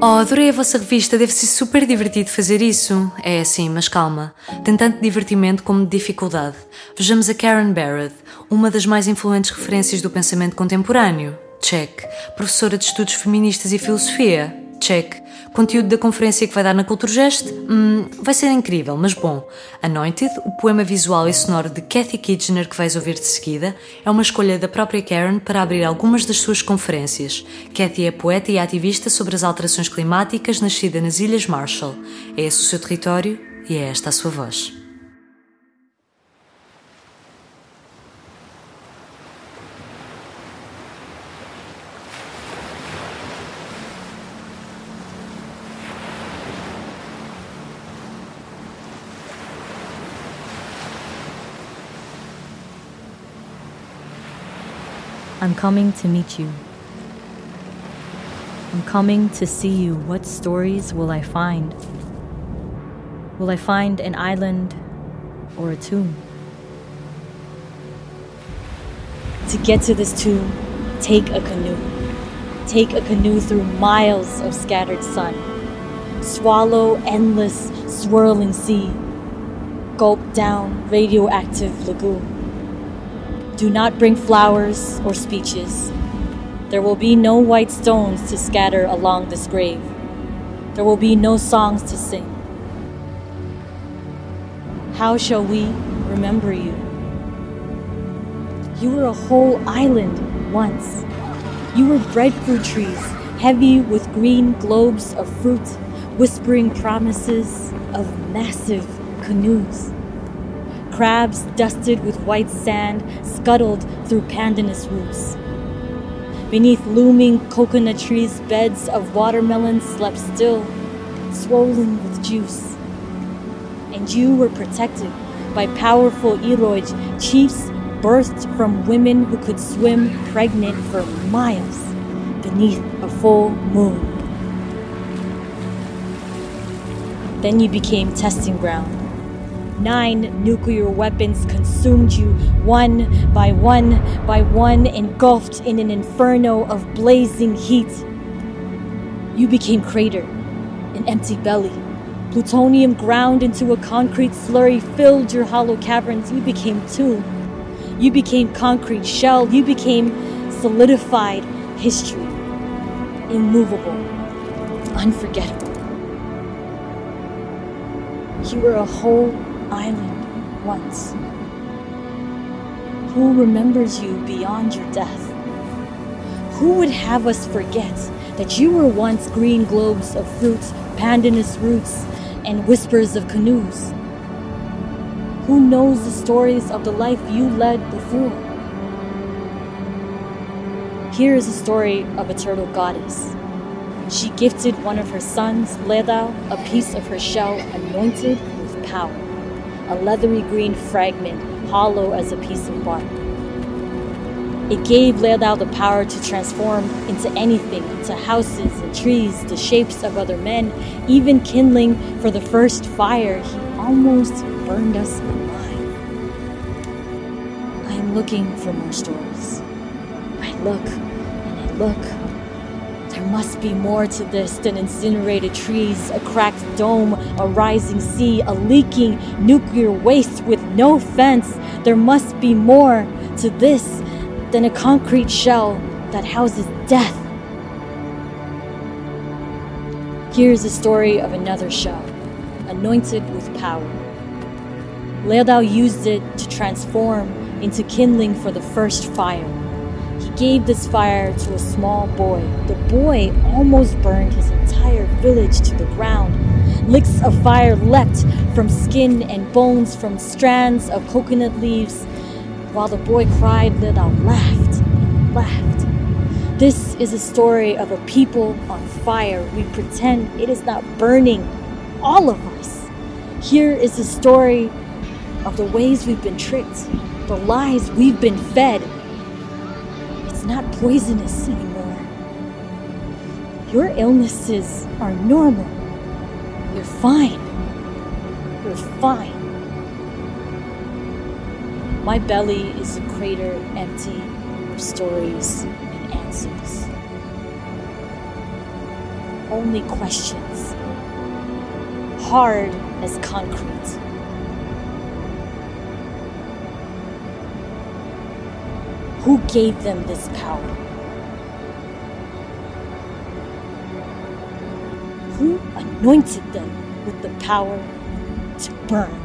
Oh, adorei a vossa revista, deve ser super divertido fazer isso. É sim, mas calma. Tem tanto divertimento como de dificuldade. Vejamos a Karen Barrett, uma das mais influentes referências do pensamento contemporâneo. Check. Professora de Estudos Feministas e Filosofia. Check. Conteúdo da conferência que vai dar na Culturgest? Hum, vai ser incrível, mas bom. Anointed, o poema visual e sonoro de Kathy Kitchener que vais ouvir de seguida, é uma escolha da própria Karen para abrir algumas das suas conferências. Kathy é poeta e ativista sobre as alterações climáticas, nascida nas Ilhas Marshall. É esse o seu território e é esta a sua voz. I'm coming to meet you. I'm coming to see you. What stories will I find? Will I find an island or a tomb? To get to this tomb, take a canoe. Take a canoe through miles of scattered sun. Swallow endless, swirling sea. Gulp down radioactive lagoon. Do not bring flowers or speeches. There will be no white stones to scatter along this grave. There will be no songs to sing. How shall we remember you? You were a whole island once. You were breadfruit trees, heavy with green globes of fruit, whispering promises of massive canoes. Crabs dusted with white sand scuttled through pandanus roots. Beneath looming coconut trees, beds of watermelons slept still, swollen with juice. And you were protected by powerful iroij chiefs birthed from women who could swim pregnant for miles beneath a full moon. Then you became testing ground Nine nuclear weapons consumed you, one by one by one, engulfed in an inferno of blazing heat. You became crater, an empty belly. Plutonium ground into a concrete slurry filled your hollow caverns. You became tomb. You became concrete shell. You became solidified history. Immovable. Unforgettable. You were a whole island once. Who remembers you beyond your death? Who would have us forget that you were once green globes of fruits, pandanus roots, and whispers of canoes? Who knows the stories of the life you led before? Here is a story of a turtle goddess. She gifted one of her sons, Letao, a piece of her shell anointed with power a leathery green fragment, hollow as a piece of bark. It gave Letao the power to transform into anything, into houses and trees, the shapes of other men, even kindling for the first fire. He almost burned us alive. I am looking for more stories. I look and I look there must be more to this than incinerated trees, a cracked dome, a rising sea, a leaking nuclear waste with no fence. There must be more to this than a concrete shell that houses death. Here's the story of another shell, anointed with power. Letao used it to transform into kindling for the first fire gave this fire to a small boy. The boy almost burned his entire village to the ground. Licks of fire leapt from skin and bones from strands of coconut leaves. While the boy cried, Letao laughed and laughed. This is a story of a people on fire. We pretend it is not burning all of us. Here is the story of the ways we've been tricked, the lies we've been fed, not poisonous anymore. Your illnesses are normal. You're fine. You're fine. My belly is a crater empty of stories and answers. only questions, hard as concrete. Who gave them this power? Who anointed them with the power to burn?